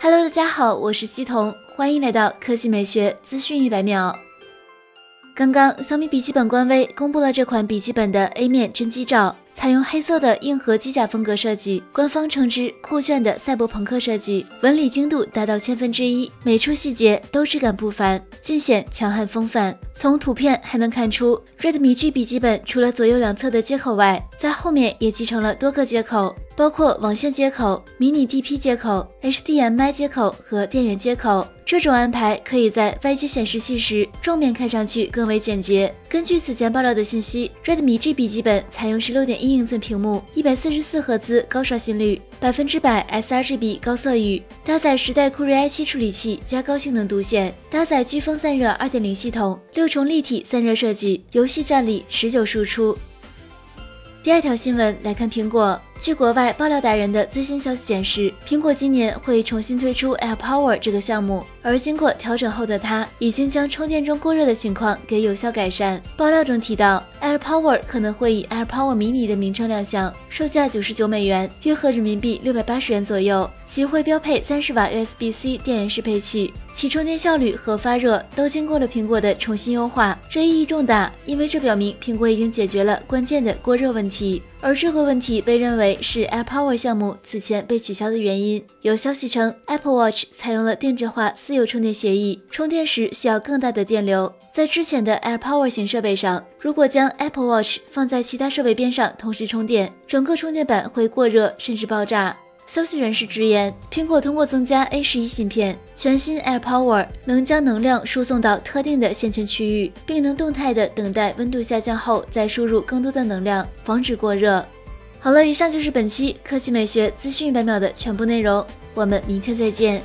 Hello，大家好，我是西彤，欢迎来到科技美学资讯一百秒。刚刚小米笔记本官微公布了这款笔记本的 A 面真机照。采用黑色的硬核机甲风格设计，官方称之酷炫的赛博朋克设计，纹理精度达到千分之一，每处细节都质感不凡，尽显强悍风范。从图片还能看出，Redmi G 笔记本除了左右两侧的接口外，在后面也集成了多个接口。包括网线接口、迷你 DP 接口、HDMI 接口和电源接口。这种安排可以在外接显示器时，正面看上去更为简洁。根据此前爆料的信息，Redmi G 笔记本采用十六点一英寸屏幕，一百四十四赫兹高刷新率，百分之百 sRGB 高色域，搭载十代酷睿 i7 处理器加高性能独显，搭载飓风散热二点零系统，六重立体散热设计，游戏战力持久输出。第二条新闻来看，苹果。据国外爆料达人的最新消息显示，苹果今年会重新推出 Air Power 这个项目，而经过调整后的它，已经将充电中过热的情况给有效改善。爆料中提到，Air Power 可能会以 Air Power Mini 的名称亮相，售价九十九美元，约合人民币六百八十元左右。其会标配三十瓦 USB-C 电源适配器，其充电效率和发热都经过了苹果的重新优化，这意义重大，因为这表明苹果已经解决了关键的过热问题。而这个问题被认为是 Air Power 项目此前被取消的原因。有消息称，Apple Watch 采用了定制化私有充电协议，充电时需要更大的电流。在之前的 Air Power 型设备上，如果将 Apple Watch 放在其他设备边上同时充电，整个充电板会过热甚至爆炸。消息人士直言，苹果通过增加 A 十一芯片，全新 Air Power 能将能量输送到特定的线圈区域，并能动态的等待温度下降后再输入更多的能量，防止过热。好了，以上就是本期科技美学资讯一百秒的全部内容，我们明天再见。